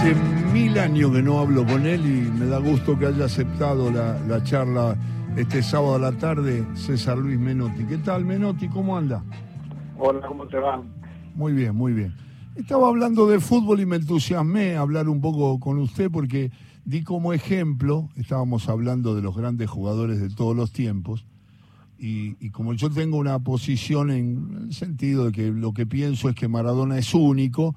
Hace mil años que no hablo con él y me da gusto que haya aceptado la, charla este sábado a la tarde, César Luis Menotti. ¿Qué tal, Menotti? ¿Cómo anda? Hola, ¿cómo te va? Muy bien, muy bien. Estaba hablando de fútbol y me entusiasmé a hablar un poco con usted porque di como ejemplo, estábamos hablando de los grandes jugadores de todos los tiempos, y, y, como yo tengo una posición en el sentido de que lo que pienso es que Maradona es único,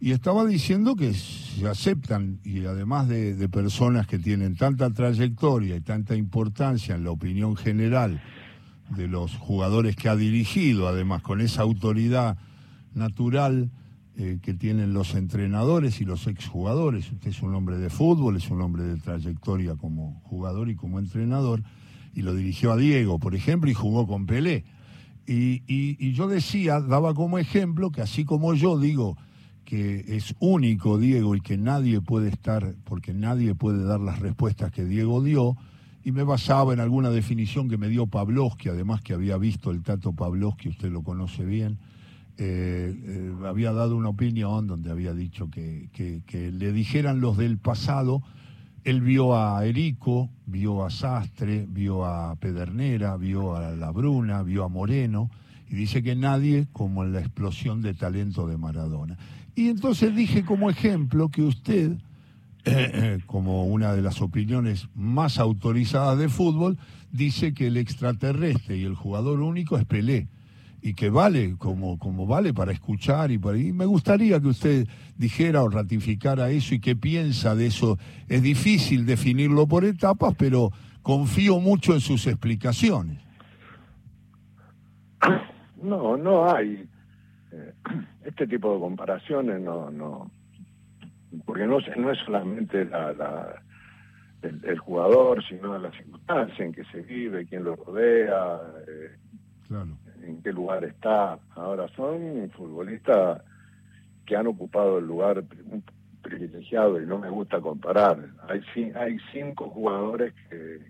y estaba diciendo que se aceptan, y además de, personas que tienen tanta trayectoria y tanta importancia en la opinión general de los jugadores que ha dirigido, además con esa autoridad natural eh, que tienen los entrenadores y los exjugadores. Usted es un hombre de fútbol, es un hombre de trayectoria como jugador y como entrenador, y lo dirigió a Diego, por ejemplo, y jugó con Pelé. Y, y yo decía, daba como ejemplo que así como yo digo, que es único Diego y que nadie puede estar, porque nadie puede dar las respuestas que Diego dio, y me basaba en alguna definición que me dio Pavlovsky, además que había visto el Tato Pavlovsky, usted lo conoce bien, eh, eh, había dado una opinión donde había dicho que, que, le dijeran los del pasado, él vio a Erico, vio a Sastre, vio a Pedernera, vio a La Bruna, vio a Moreno, y dice que nadie como en la explosión de talento de Maradona. Y entonces dije como ejemplo que usted, como una de las opiniones más autorizadas de fútbol, dice que el extraterrestre y el jugador único es Pelé y que vale como, como vale para escuchar y para y me gustaría que usted dijera o ratificara eso y qué piensa de eso. Es difícil definirlo por etapas, pero confío mucho en sus explicaciones. No, no hay eh, este tipo de comparaciones no, no, porque no, no es solamente la, el, jugador, sino la circunstancia en que se vive, quién lo rodea, eh, en qué lugar está. Ahora son futbolistas que han ocupado el lugar privilegiado y no me gusta comparar. Hay, hay cinco jugadores que,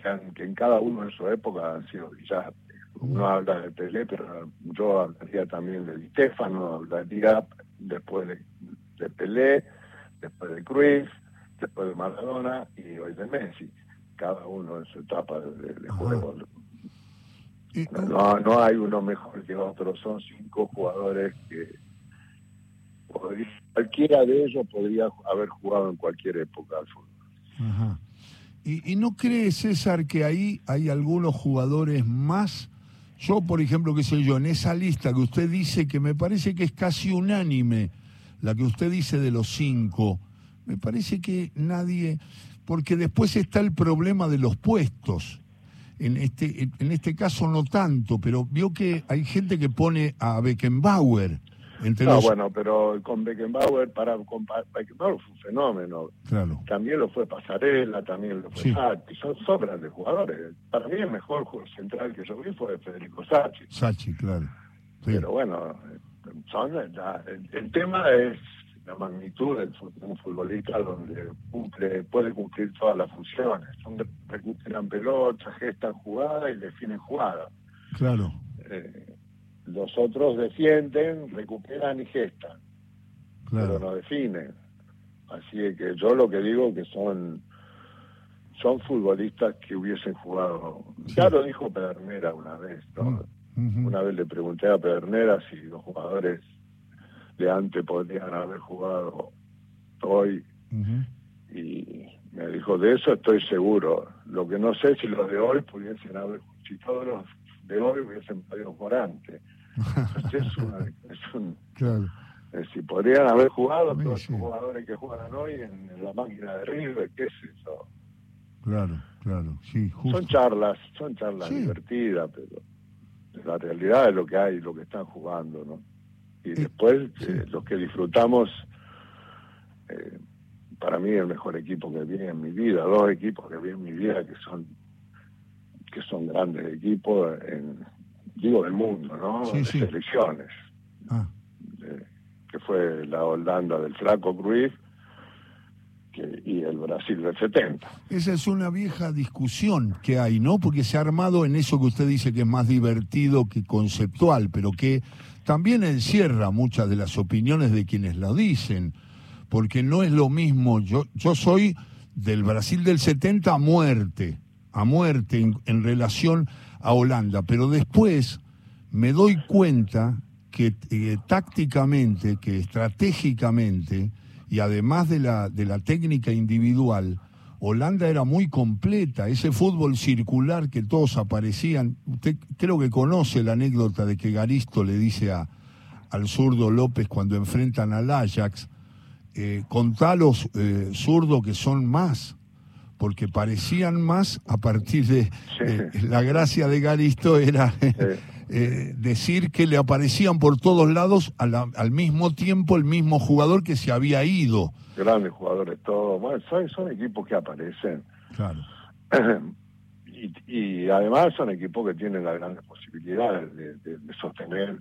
que, han, que en cada uno de su época han sido brillantes uno habla de Pelé, pero yo hablaría también de Di Stefano, hablaría después de, Pelé, después de Cruyff, después de Maradona y hoy de Messi, cada uno en su etapa de, juego. No, no hay uno mejor que otro, son cinco jugadores que cualquiera de ellos podría haber jugado en cualquier época al fútbol. ¿Y, ¿Y no cree, César, que ahí hay algunos jugadores más yo, por ejemplo, qué sé yo, en esa lista que usted dice, que me parece que es casi unánime, la que usted dice de los cinco, me parece que nadie, porque después está el problema de los puestos. En este, en este caso no tanto, pero vio que hay gente que pone a Beckenbauer no, bueno, pero con Beckenbauer, para, con Beckenbauer fue un fenómeno. Claro. También lo fue Pasarela, también lo fue Sachi, son, sobras de jugadores. Para mí el mejor jugador central que yo vi fue Federico Sachi. Sachi, claro. Pero bueno, son, el, tema es la magnitud de un futbolista donde cumple, puede cumplir todas las funciones. Son recuperan pelotas, gestan jugadas y definen jugadas. Claro. Eh, los otros defienden, recuperan y gestan, pero no definen. Así que yo lo que digo que son son futbolistas que hubiesen jugado. Ya lo dijo Pedernera una vez, mm, Una vez le pregunté a Pedernera si los jugadores de antes podrían haber jugado hoy y me dijo de eso estoy seguro. Lo que no sé si los de hoy pudiesen haber, si todos los de hoy hubiesen podido jugar antes es, un, eh, si podrían haber jugado todos los jugadores que juegan hoy en, la máquina de River, ¿qué es eso? Claro, claro, sí, Son charlas, son charlas divertidas, pero la realidad es lo que hay, lo que están jugando, ¿no? Y después, eh, los que disfrutamos, eh, para mí el mejor equipo que vi en mi vida, dos equipos que vi en mi vida que son que son grandes equipos en, digo del mundo, ¿no? Sí, Selecciones. Ah. que fue la Holanda del Flaco Cruyff y el Brasil del 70. Esa es una vieja discusión que hay, ¿no? Porque se ha armado en eso que usted dice que es más divertido que conceptual, pero que también encierra muchas de las opiniones de quienes lo dicen. porque no es lo mismo. Yo, yo soy del Brasil del 70 a muerte, a muerte en, relación a Holanda, pero después me doy cuenta que eh, tácticamente, que estratégicamente, y además de la, de la técnica individual, Holanda era muy completa, ese fútbol circular que todos aparecían. Usted creo que conoce la anécdota de que Garisto le dice a, al zurdo López cuando enfrentan al Ajax, eh, contalos eh, zurdo que son más, porque parecían más a partir de la gracia de Garisto era eh, decir que le aparecían por todos lados al mismo tiempo el mismo jugador que se había ido grandes jugadores todos, bueno, son, equipos que aparecen. Claro. y, además son equipos que tienen las grandes posibilidades de, sostener,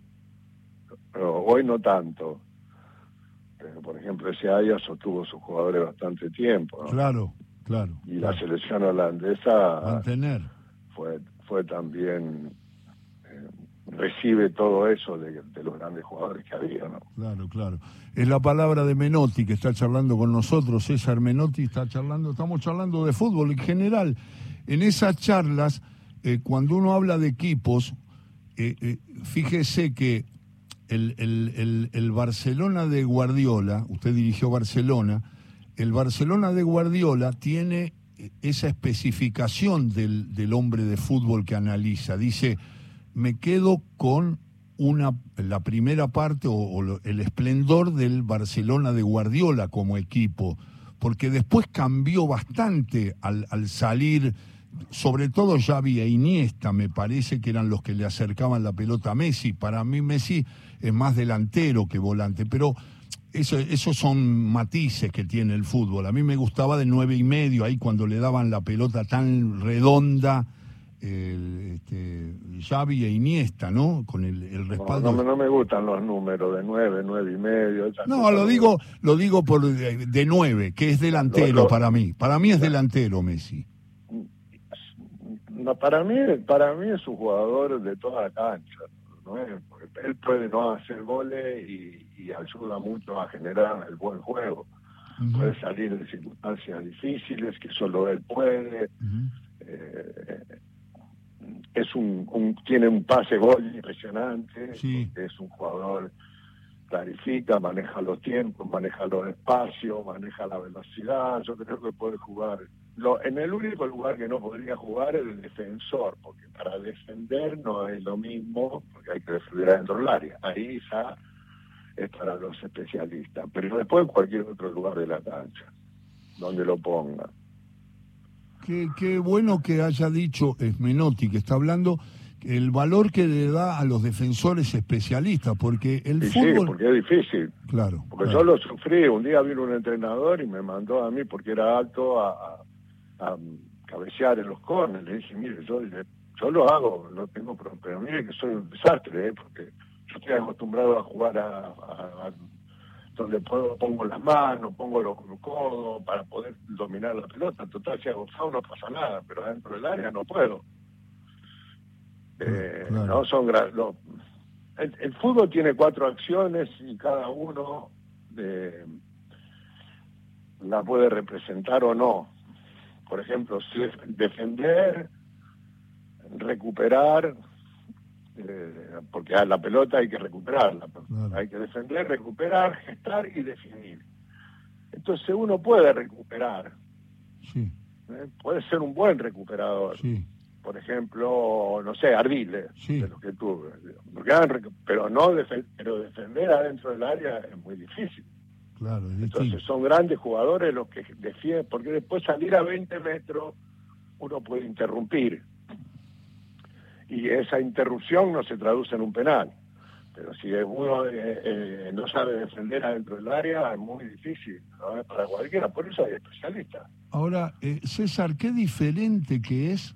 pero hoy no tanto. Pero, por ejemplo, ese Aya sostuvo sus jugadores bastante tiempo. Claro, claro. Y la selección holandesa Mantener. fue fue también recibe todo eso de, los grandes jugadores que había. ¿no? Claro, claro. Es la palabra de Menotti que está charlando con nosotros. César Menotti está charlando, estamos charlando de fútbol en general. En esas charlas, eh, cuando uno habla de equipos, eh, eh, fíjese que el, el, el, Barcelona de Guardiola, usted dirigió Barcelona, el Barcelona de Guardiola tiene esa especificación del, del hombre de fútbol que analiza. Dice, me quedo con una, la primera parte o, el esplendor del Barcelona de Guardiola como equipo, porque después cambió bastante al, al salir, sobre todo Xavi e Iniesta, me parece que eran los que le acercaban la pelota a Messi. Para mí Messi es más delantero que volante, pero eso, esos son matices que tiene el fútbol. A mí me gustaba de nueve y medio, ahí cuando le daban la pelota tan redonda el, este, Xavi e Iniesta, ¿no? Con el, respaldo. No, me gustan los números de nueve, nueve y medio. No, lo digo, lo digo por de, nueve, que es delantero para mí. Para mí es delantero Messi. No, para mí, para mí es un jugador de toda la cancha. ¿No? Él puede no hacer goles y, ayuda mucho a generar el buen juego. Puede salir de circunstancias difíciles que solo él puede es un, tiene un pase gol impresionante, es un jugador clarifica, maneja los tiempos, maneja los espacios, maneja la velocidad, yo creo que puede jugar. Lo, en el único lugar que no podría jugar es el defensor, porque para defender no es lo mismo, porque hay que defender dentro del área. Ahí ya es para los especialistas, pero después en cualquier otro lugar de la cancha, donde lo ponga. Qué, bueno que haya dicho Menotti, que está hablando el valor que le da a los defensores especialistas, porque el fútbol... Sí, porque es difícil. Claro. Porque yo lo sufrí. Un día vino un entrenador y me mandó a mí, porque era alto, a, cabecear en los corners. Le dije, mire, yo, yo lo hago, no tengo problema, pero mire que soy un desastre, ¿eh? porque yo estoy acostumbrado a jugar a donde puedo, pongo las manos, pongo los codos para poder dominar la pelota. Total, si hago foul no pasa nada, pero dentro del área no puedo. Eh, no son el, fútbol tiene cuatro acciones y cada uno de, la puede representar o no. Por ejemplo, defender, recuperar, eh, porque a la pelota hay que recuperarla, hay que defender, recuperar, gestar y definir. Entonces uno puede recuperar, ¿eh? puede ser un buen recuperador. Por ejemplo, no sé, Ardiles, de los que tuve. pero no pero defender adentro del área es muy difícil. Claro, Entonces son grandes jugadores los que defienden, porque después salir a 20 metros uno puede interrumpir y esa interrupción no se traduce en un penal. Pero si uno eh, eh, no sabe defender adentro del área, es muy difícil para cualquiera. Por eso hay especialistas. Ahora, eh, César, qué diferente que es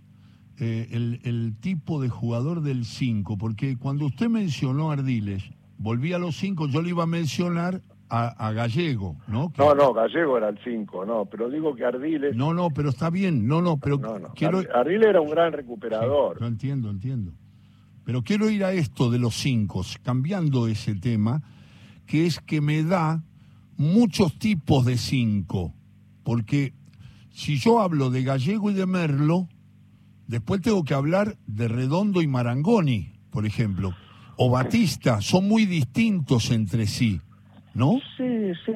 el, el, tipo de jugador del 5, porque cuando usted mencionó a Ardiles, volví a los 5, yo le iba a mencionar a, Gallego, ¿no? No, no, Gallego era el 5, no, pero digo que Ardiles... No, no, pero está bien, no, no, pero quiero... Ardiles era un gran recuperador. No entiendo, entiendo. Pero quiero ir a esto de los 5, cambiando ese tema, que es que me da muchos tipos de cinco, porque si yo hablo de Gallego y de Merlo, después tengo que hablar de Redondo y Marangoni, por ejemplo, o Batista, son muy distintos entre sí, ¿no? Sí, sí,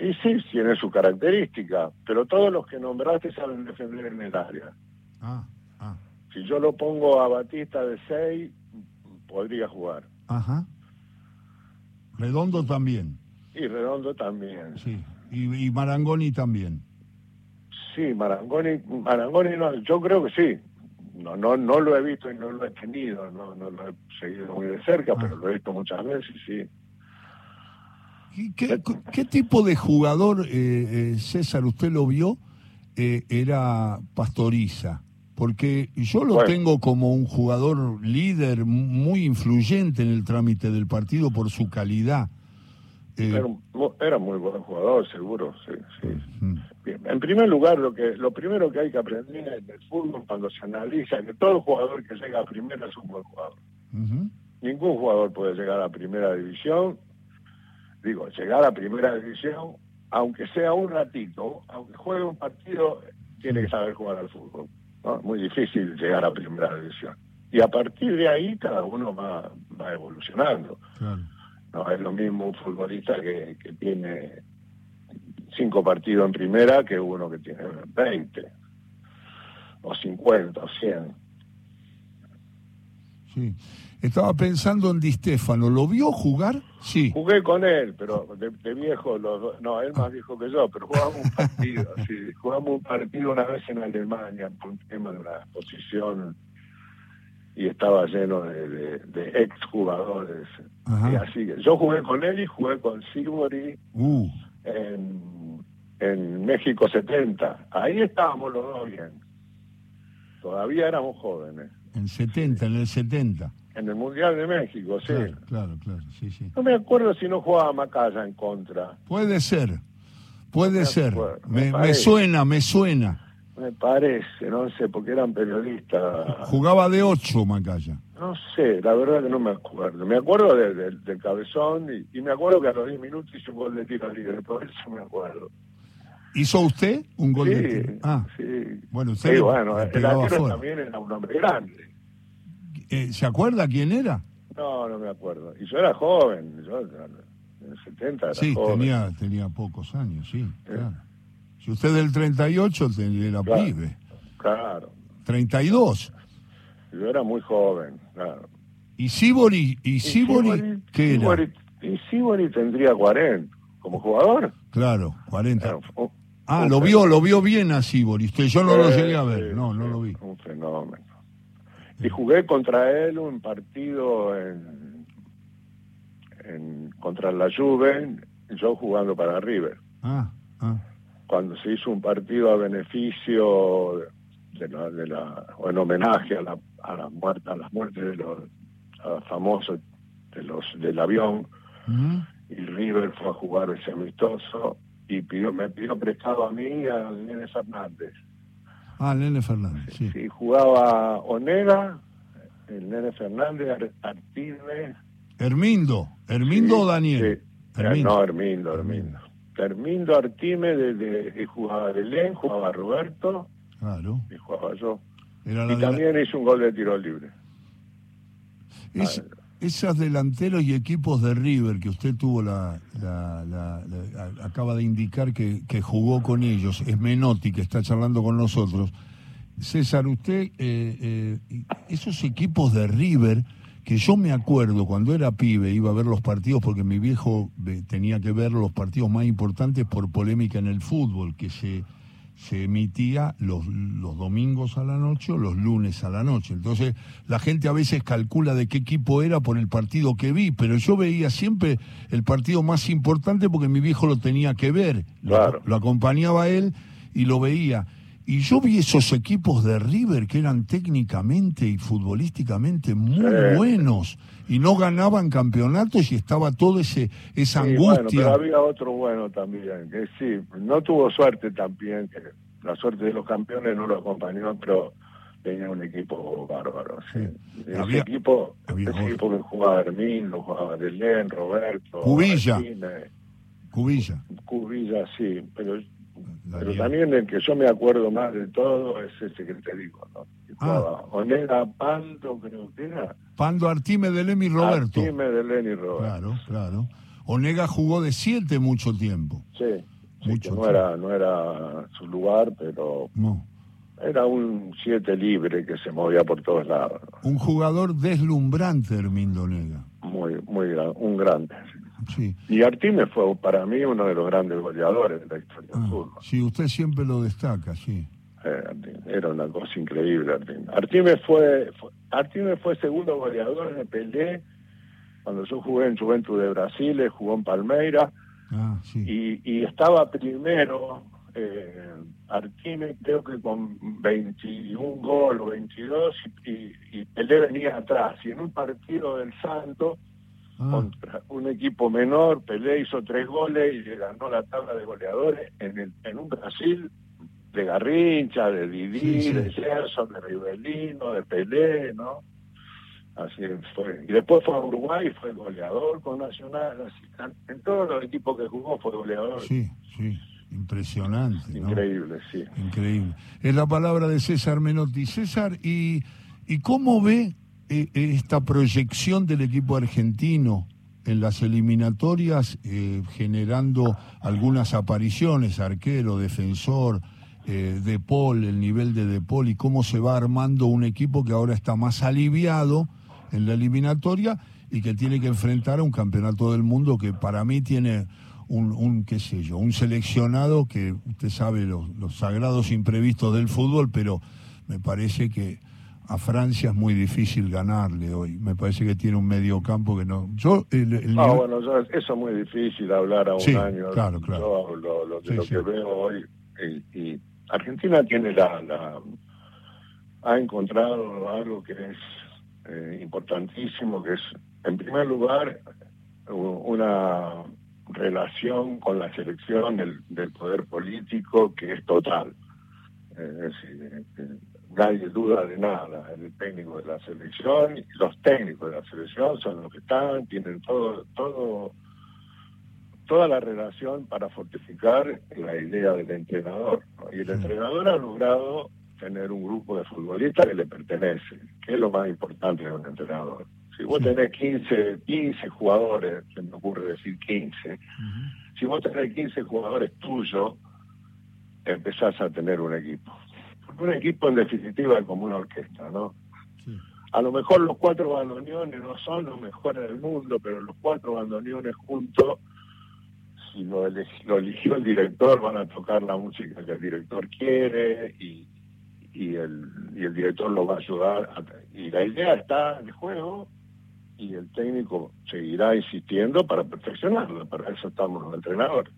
y sí, tiene su característica, pero todos los que nombraste saben defender en el área. Ah, ah, Si yo lo pongo a Batista de 6, podría jugar. ajá. Redondo también, Y Redondo también. sí. Y, y Marangoni también. Sí, Marangoni, Marangoni no, yo creo que sí. No, no, no lo he visto y no lo he tenido, no, no lo he seguido muy de cerca, Ah. pero lo he visto muchas veces, sí. ¿Y qué, qué tipo de jugador, eh, eh, César, usted lo vio? eh, era Pastoriza. Porque yo lo Bueno. tengo como un jugador líder muy influyente en el trámite del partido por su calidad. Eh, Era, un- era muy buen jugador, seguro, sí, sí. Bien, En primer lugar, lo que lo primero que hay que aprender en el fútbol cuando se analiza que todo jugador que llega a primera es un buen jugador. Ningún jugador puede llegar a primera división. Digo, llegar a primera división, aunque sea un ratito, aunque juegue un partido, tiene que saber jugar al fútbol. ¿no? Es muy difícil llegar a primera división. Y a partir de ahí cada uno va, va evolucionando. claro. No es lo mismo un futbolista que, que tiene cinco partidos en primera que uno que tiene 20 o 50 o 100. Sí. Estaba pensando en Di Stefano. ¿Lo vio jugar? Sí. Jugué con él, pero de, de viejo, los no, él más viejo que yo, pero jugamos un partido, sí, jugamos un partido una vez en Alemania por un tema de una exposición y estaba lleno de, de, de exjugadores. Y así, que yo jugué con él y jugué con Sibori Uh, en, en México 70. Ahí estábamos los dos bien. Todavía éramos jóvenes. En 70, en el 70. En el Mundial de México, sí. Claro, claro, claro. Sí, sí. No me acuerdo si no jugaba Macaya en contra. Puede ser. Puede ser. me Me, suena, me suena. Me parece, no sé, porque eran periodistas. Jugaba de 8, Macaya. No sé, la verdad que no me acuerdo. Me acuerdo de- de- del cabezón y, y me acuerdo que a los 10 minutos hizo un gol de tiro libre, por eso me acuerdo. ¿Hizo usted un gol sí, de? Ah, sí. bueno, usted Sí, le- bueno, le el arquero también era un hombre grande. Eh, ¿Se acuerda quién era? No, no me acuerdo. Y yo era joven, yo en el 70 era Sí, joven. tenía, tenía pocos años, sí, claro. Si usted del 38 te- era Claro. pibe. Claro, 32. yo era muy joven, claro. ¿Y Sibori? ¿Y Sibori qué era? Y Sibori tendría 40 como jugador. Claro, 40. Era un- Ah, un lo vio, lo vio bien a Sibori. Usted, yo no lo llegué a ver, no, no lo vi. Un fenómeno. Y jugué contra él un partido en, en contra la Juve, yo jugando para River. Ah, ah, Cuando se hizo un partido a beneficio de la, de la o en homenaje a la a la muerte a las muertes de los famosos de los del avión y River fue a jugar ese amistoso y pidió me pidió prestado a mí y a Nene Fernández. Ah, Nene Fernández, sí. Sí, jugaba Onega, el Nene Fernández, Ar- Artime. Hermindo, Hermindo sí, o Daniel. sí. Hermindo. No, Hermindo, Hermindo. Hermindo Artime, de, de- y jugaba Belén, jugaba Roberto Claro. y jugaba yo. Era Y de la- también hizo un gol de tiro libre. Es- esas delanteros y equipos de River que usted tuvo la, la- acaba de indicar que, que jugó con ellos, es Menotti que está charlando con nosotros. César, usted, eh, eh, esos equipos de River, que yo me acuerdo cuando era pibe, iba a ver los partidos porque mi viejo eh, tenía que ver los partidos más importantes por polémica en el fútbol, que se, se emitía los, los domingos a la noche o los lunes a la noche. Entonces la gente a veces calcula de qué equipo era por el partido que vi, pero yo veía siempre el partido más importante porque mi viejo lo tenía que ver. Lo- Claro. lo acompañaba él y lo veía. Y yo vi esos equipos de River que eran técnicamente y futbolísticamente muy Sí. buenos y no ganaban campeonatos y estaba todo ese esa Sí, bueno, angustia. pero había otro bueno también, que sí, no tuvo suerte también, que la suerte de los campeones no lo acompañó, pero tenía un equipo bárbaro, sí. Sí. Ese Había- equipo, había ese equipo que jugaba Hermín, lo jugaba Delén, Roberto, Cubilla. Martínez, Cubilla. Cubilla, sí, pero, pero también el que yo me acuerdo más de todo es ese que te digo, ¿no? Ah. Onega Pando, creo que era. Pando Artime de Lemi Roberto. Artime de Lemi Roberto. Claro, claro. Onega jugó de siete mucho tiempo. Sí, mucho no, era, no era su lugar, pero no. era un siete libre que se movía por todos lados. Un jugador deslumbrante, Hermindo Onega. Muy, muy un grande. Sí. Y Artime fue para mí uno de los grandes goleadores de la historia del ah, fútbol. Sí, usted siempre lo destaca, sí. Eh, era una cosa increíble Artime. Artime fue, fue, fue segundo goleador de Pelé cuando yo jugué en Juventud de Brasil, jugó en Palmeiras ah, y, y, estaba primero eh, Artime creo que con 21 goles o 22 y, y, Pelé venía atrás y en un partido del Santo ah. contra un equipo menor Pelé hizo tres goles y le ganó la tabla de goleadores en, el, en un Brasil de Garrincha, de Didi, de Gerson, de Rivelino, de Pelé, ¿no? Así fue. Y después fue a Uruguay, fue goleador con Nacional. Así, en todos los equipos que jugó fue goleador. Sí, sí. Impresionante. Increíble, sí. Increíble. Es la palabra de César Menotti. César, ¿y, y cómo ve eh, esta proyección del equipo argentino en las eliminatorias, eh, generando algunas apariciones, arquero, defensor, eh, de Paul, el nivel de De Paul y cómo se va armando un equipo que ahora está más aliviado en la eliminatoria y que tiene que enfrentar a un campeonato del mundo que para mí tiene un, un qué sé yo, un seleccionado que usted sabe los, los sagrados imprevistos del fútbol, pero me parece que a Francia es muy difícil ganarle hoy. Me parece que tiene un medio campo que no. Yo, ah, bueno, eso es muy difícil hablar a un año. Claro, claro. Yo lo, lo, que veo hoy y Argentina tiene la, ha encontrado algo que es eh, importantísimo, que es, en primer lugar, una relación con la selección del, poder político que es total. es decir, nadie duda de nada. El técnico de la selección, los técnicos de la selección son los que están, tienen todo, todo toda la relación para fortificar la idea del entrenador. Y el entrenador ha logrado tener un grupo de futbolistas que le pertenece, que es lo más importante de un entrenador. Si vos tenés 15, 15 jugadores, se me ocurre decir 15, si vos tenés 15 jugadores tuyos, empezás a tener un equipo. un equipo en definitiva es como una orquesta, ¿no? A lo mejor los cuatro bandoneones no son los mejores del mundo, pero los cuatro bandoneones juntos si lo, eligió el director, van a tocar la música que el director quiere y, y, el, y el director lo va a ayudar. y la idea está en el juego y el técnico seguirá insistiendo para perfeccionarlo. Para eso estamos los entrenadores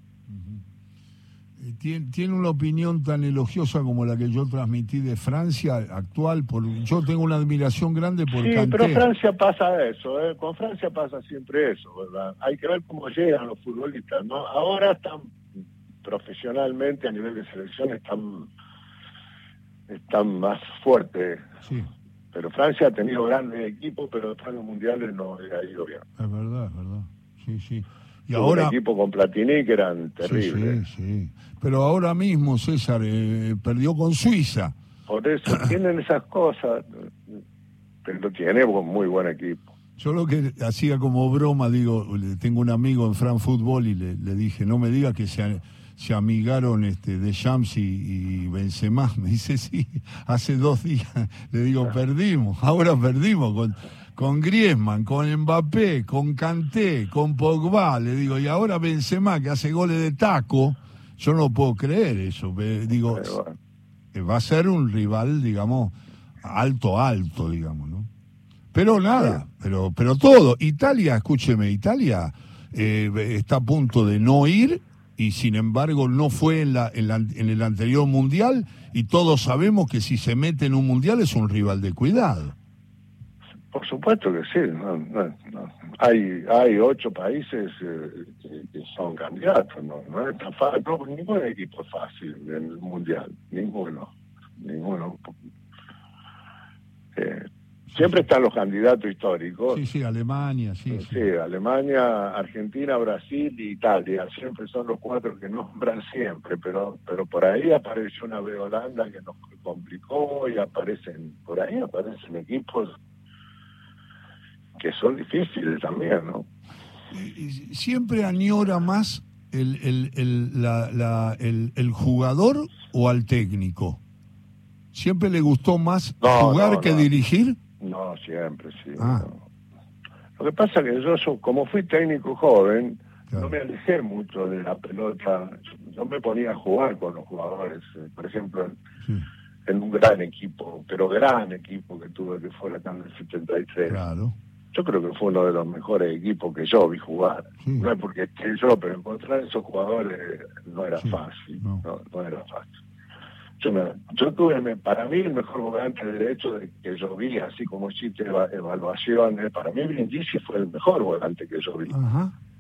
tiene, una opinión tan elogiosa como la que yo transmití de Francia actual. Por, yo tengo una admiración grande por Sí, pero Francia pasa eso, ¿eh? con Francia pasa siempre eso, ¿verdad? Hay que ver cómo llegan los futbolistas, ¿no? Ahora están profesionalmente a nivel de selección están están más fuertes. Sí. Pero Francia ha tenido grandes equipos, pero después en los mundiales no ha ido bien. Es verdad, es verdad. Sí, sí. Y ahora... Un equipo con Platini que eran terribles. Sí, sí, Pero ahora mismo César eh, perdió con Suiza. Por eso tienen esas cosas, pero tiene un muy buen equipo. Yo lo que hacía como broma, digo, tengo un amigo en Fran Fútbol y le, dije, no me diga que se, se amigaron este, de Shams y, y Benzema. Me dice, sí, hace dos días. Le digo, perdimos, ahora perdimos con con Griezmann, con Mbappé, con Kanté, con Pogba, le digo, y ahora Benzema que hace goles de taco, yo no puedo creer eso, digo, va a ser un rival, digamos, alto, alto, digamos, ¿no? Pero nada, pero, pero todo, Italia, escúcheme, Italia eh, está a punto de no ir y sin embargo no fue en, la, en, en el anterior mundial y todos sabemos que si se mete en un mundial es un rival de cuidado. Por supuesto que sí. Hay hay ocho países eh, que, son candidatos. No, no es tan fácil. No, ningún equipo es fácil en el mundial. Ninguno. Ninguno. Eh, Siempre están los candidatos históricos. Sí, sí, Alemania, sí, sí. Alemania, Argentina, Brasil y Italia. Siempre son los cuatro que nombran siempre, pero pero por ahí apareció una de Holanda que nos complicó y aparecen, por ahí aparecen equipos que son difíciles también, ¿no? Siempre añora más el, el, el, la, el, el jugador o al técnico. ¿Siempre le gustó más jugar que dirigir? No, siempre, sí. Ah. Lo que pasa es que yo, como fui técnico joven, no me alejé mucho de la pelota. Yo me ponía a jugar con los jugadores. Eh, por ejemplo, en, un gran equipo, pero gran equipo que tuve, que fue la CAN del 73. Claro. Yo creo que fue uno de los mejores equipos que yo vi jugar. No es porque esté yo, pero encontrar esos jugadores no era fácil. no, no era fácil. Yo, yo tuve, para mí, el mejor volante derecho de, que yo vi, así como hiciste evaluaciones, para mí Brindisi fue el mejor volante que yo vi.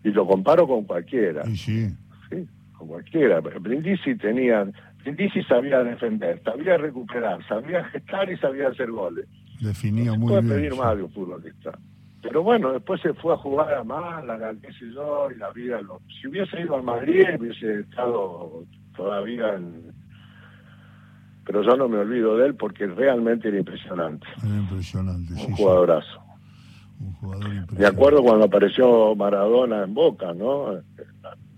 Y lo comparo con cualquiera. sí. Sí, con cualquiera. Brindisi tenía, Brindisi sabía defender, sabía recuperar, sabía gestar y sabía hacer goles. Definía no muy puede pedir más de un futbolista. Pero bueno, después se fue a jugar a Málaga, qué sé yo, y la vida lo... Si hubiese ido a Madrid, hubiese estado todavía en pero yo no me olvido de él porque realmente era impresionante. Era impresionante, Un jugadorazo. Un jugador impresionante. Me acuerdo cuando apareció Maradona en Boca, ¿no?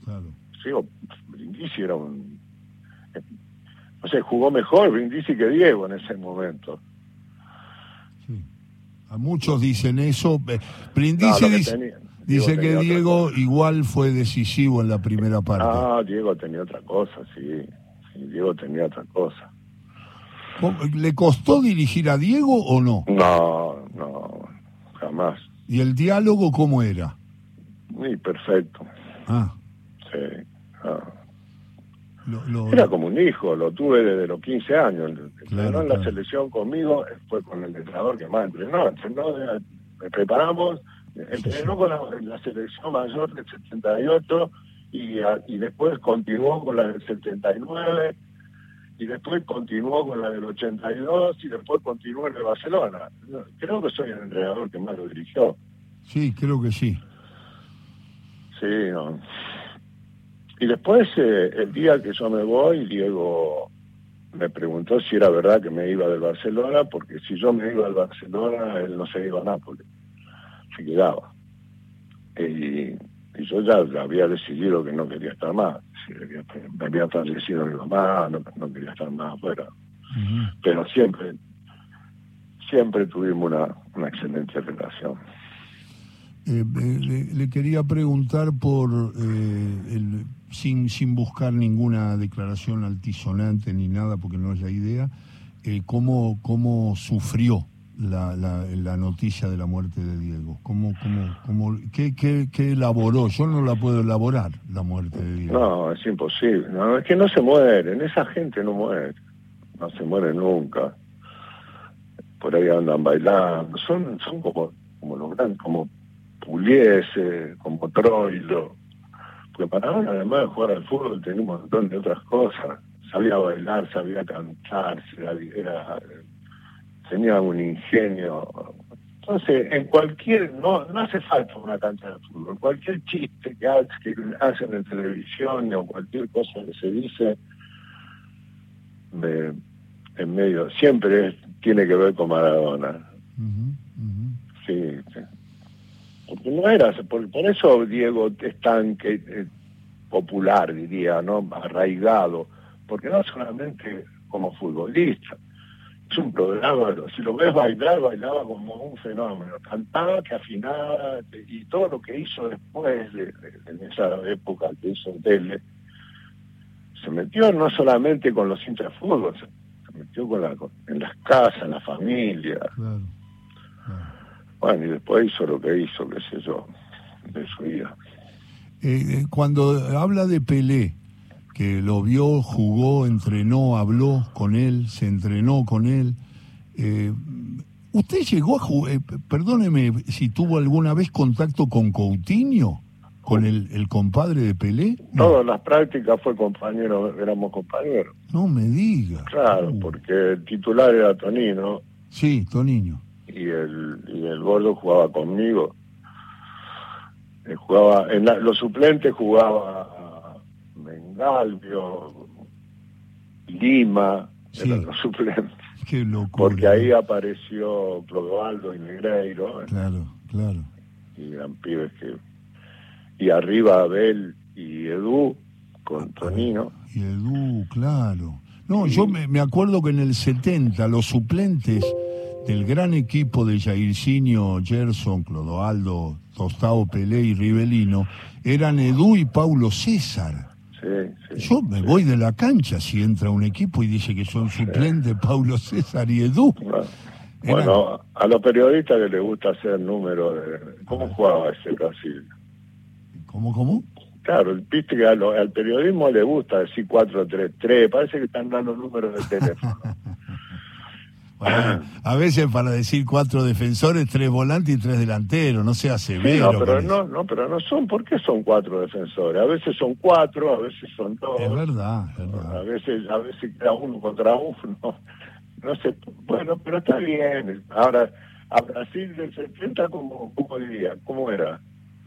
Claro. Sí, Brindisi era un... No sé, jugó mejor Brindisi que Diego en ese momento. A muchos dicen eso. Brindisi dice, que Diego igual fue decisivo en la primera parte. Ah, Diego tenía otra cosa, sí. sí Diego tenía otra cosa. ¿Le costó dirigir a Diego o no? No, no, jamás. ¿Y el diálogo cómo era? Muy perfecto. Ah. Sí. Era como un hijo, lo tuve desde los 15 años. Entrenó en la selección conmigo, fue con el entrenador que más entrenó. entrenó me preparamos, entrenó con la, selección mayor del 78 y, y después continuó con la del 79 y después continuó con la del 82 y después continuó en el Barcelona. Creo que soy el entrenador que más lo dirigió. Sí, creo que sí. Sí, no. Y después, eh, el día que yo me voy, Diego me preguntó si era verdad que me iba del Barcelona, porque si yo me iba al Barcelona, él no se iba a Nápoles, se quedaba. Y, yo ya había decidido que no quería estar más me había fallecido mi mamá, no, quería estar más afuera. Pero siempre, siempre tuvimos una, una excelente relación. Eh, eh, le, quería preguntar por, eh, el, sin, sin buscar ninguna declaración altisonante ni nada, porque no es la idea, cómo, cómo sufrió la, la, la, noticia de la muerte de Diego? ¿Cómo, cómo, cómo, qué, qué, qué, elaboró? Yo no la puedo elaborar, la muerte de Diego. No, es imposible. No, es que no se mueren, esa gente no muere. No se muere nunca. Por ahí andan bailando. Son, son como, como los grandes, como Puliese, como Troilo. Porque para ahora, además de jugar al fútbol, tenía un montón de otras cosas. Sabía bailar, sabía cantar, era tenía un ingenio. Entonces, en cualquier, no, no hace falta una cancha de fútbol, cualquier chiste que, hacen en televisión o cualquier cosa que se dice, en medio, siempre tiene que ver con Maradona. Sí, Porque no era, por, por eso Diego es tan eh, popular, diría, ¿no? Arraigado, porque no solamente como futbolista, es un programa, si lo ves bailar, bailaba como un fenómeno, cantaba, que afinaba, y todo lo que hizo después, de, en esa época que hizo tele, se metió no solamente con los hinchas de fútbol, se, metió con la, en las casas, en la familia. Bueno, y después hizo lo que hizo, qué sé yo, de su vida. Eh, eh, cuando habla de Pelé, que lo vio, jugó, entrenó, habló con él, se entrenó con él. Eh, ¿Usted llegó a jugar, eh, perdóneme si tuvo alguna vez contacto con Coutinho, con el, el compadre de Pelé? Todas las prácticas fue compañero, éramos compañeros. No me diga. Claro, uh. porque el titular era Tonino. Sí, Tonino. Y el, y el gordo jugaba conmigo. Eh, jugaba en los suplentes jugaba Mengalvio, Lima, eran los suplentes. Qué locura. Porque ahí apareció Clodoaldo y Negreiro. Claro, claro. Y eran pibes que... Y arriba Abel y Edu con Tonino. Y Edu, claro. No, yo me, me, acuerdo que en el 70 los suplentes del gran equipo de Jairzinho, Gerson, Clodoaldo, Tostado, Pelé y Rivelino eran Edu y Paulo César. Yo me voy de la cancha si entra un equipo y dice que son suplentes Paulo César y Edu. Bueno, a los periodistas que les gusta hacer números de... ¿Cómo jugaba ese Brasil? ¿Cómo, cómo? Claro, viste que al periodismo le gusta decir 4-3-3, parece que están dando números de teléfono. a veces para decir cuatro defensores, tres volantes y tres delanteros, no se hace sí, no, pero no, no, pero no son, ¿por qué son cuatro defensores? A veces son cuatro, a veces son dos. Es verdad, es verdad. A veces, a veces queda uno contra uno. No sé, bueno, pero está bien. Ahora, a Brasil del 70, ¿cómo, cómo diría? ¿Cómo era?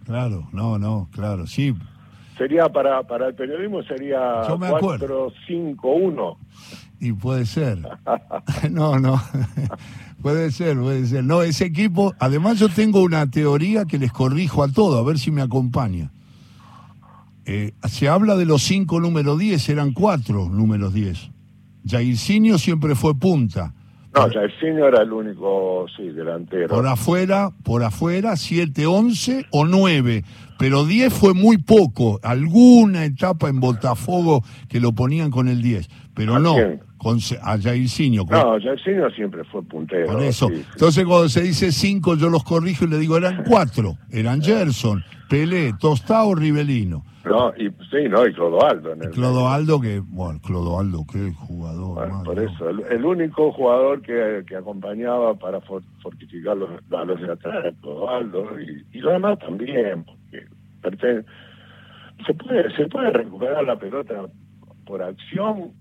Claro, no, no, claro, sí, Sería para, para el periodismo sería 4-5-1. Y puede ser. no, no. puede ser, puede ser. No, ese equipo, además yo tengo una teoría que les corrijo a todo, a ver si me acompaña. Eh, se habla de los cinco números 10, eran cuatro números 10. Jairzinho siempre fue punta. No, Jairzinho era el único, sí, delantero. Por afuera, por afuera, 7, 11 o 9. Pero 10 fue muy poco. Alguna etapa en Botafogo que lo ponían con el 10. Pero no, con, a Jairzinho. No, Jairzinho siempre fue puntero. Por eso. Entonces cuando se dice 5 yo los corrijo y le digo eran 4. Eran Gerson, Pelé, Tostao, Rivelino. No, y sí, no, y Clodoaldo. En el Clodoaldo, que, bueno, Clodoaldo, qué jugador. por eso, el, único jugador que, que acompañaba para fortificar los, a los de atrás era Clodoaldo, y, y los demás también, porque se puede, se puede recuperar la pelota por acción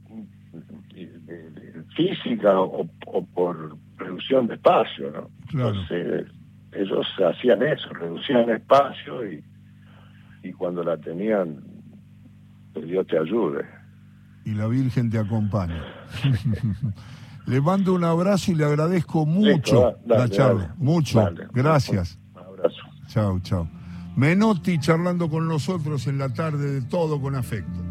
física o, por reducción de espacio, ¿no? Entonces, ellos hacían eso, reducían espacio y y cuando la tenían, que Dios te ayude. Y la Virgen te acompaña. le mando un abrazo y le agradezco mucho la charla. mucho. Gracias. Un abrazo. Chao, chao. Menotti charlando con nosotros en la tarde de todo con afecto.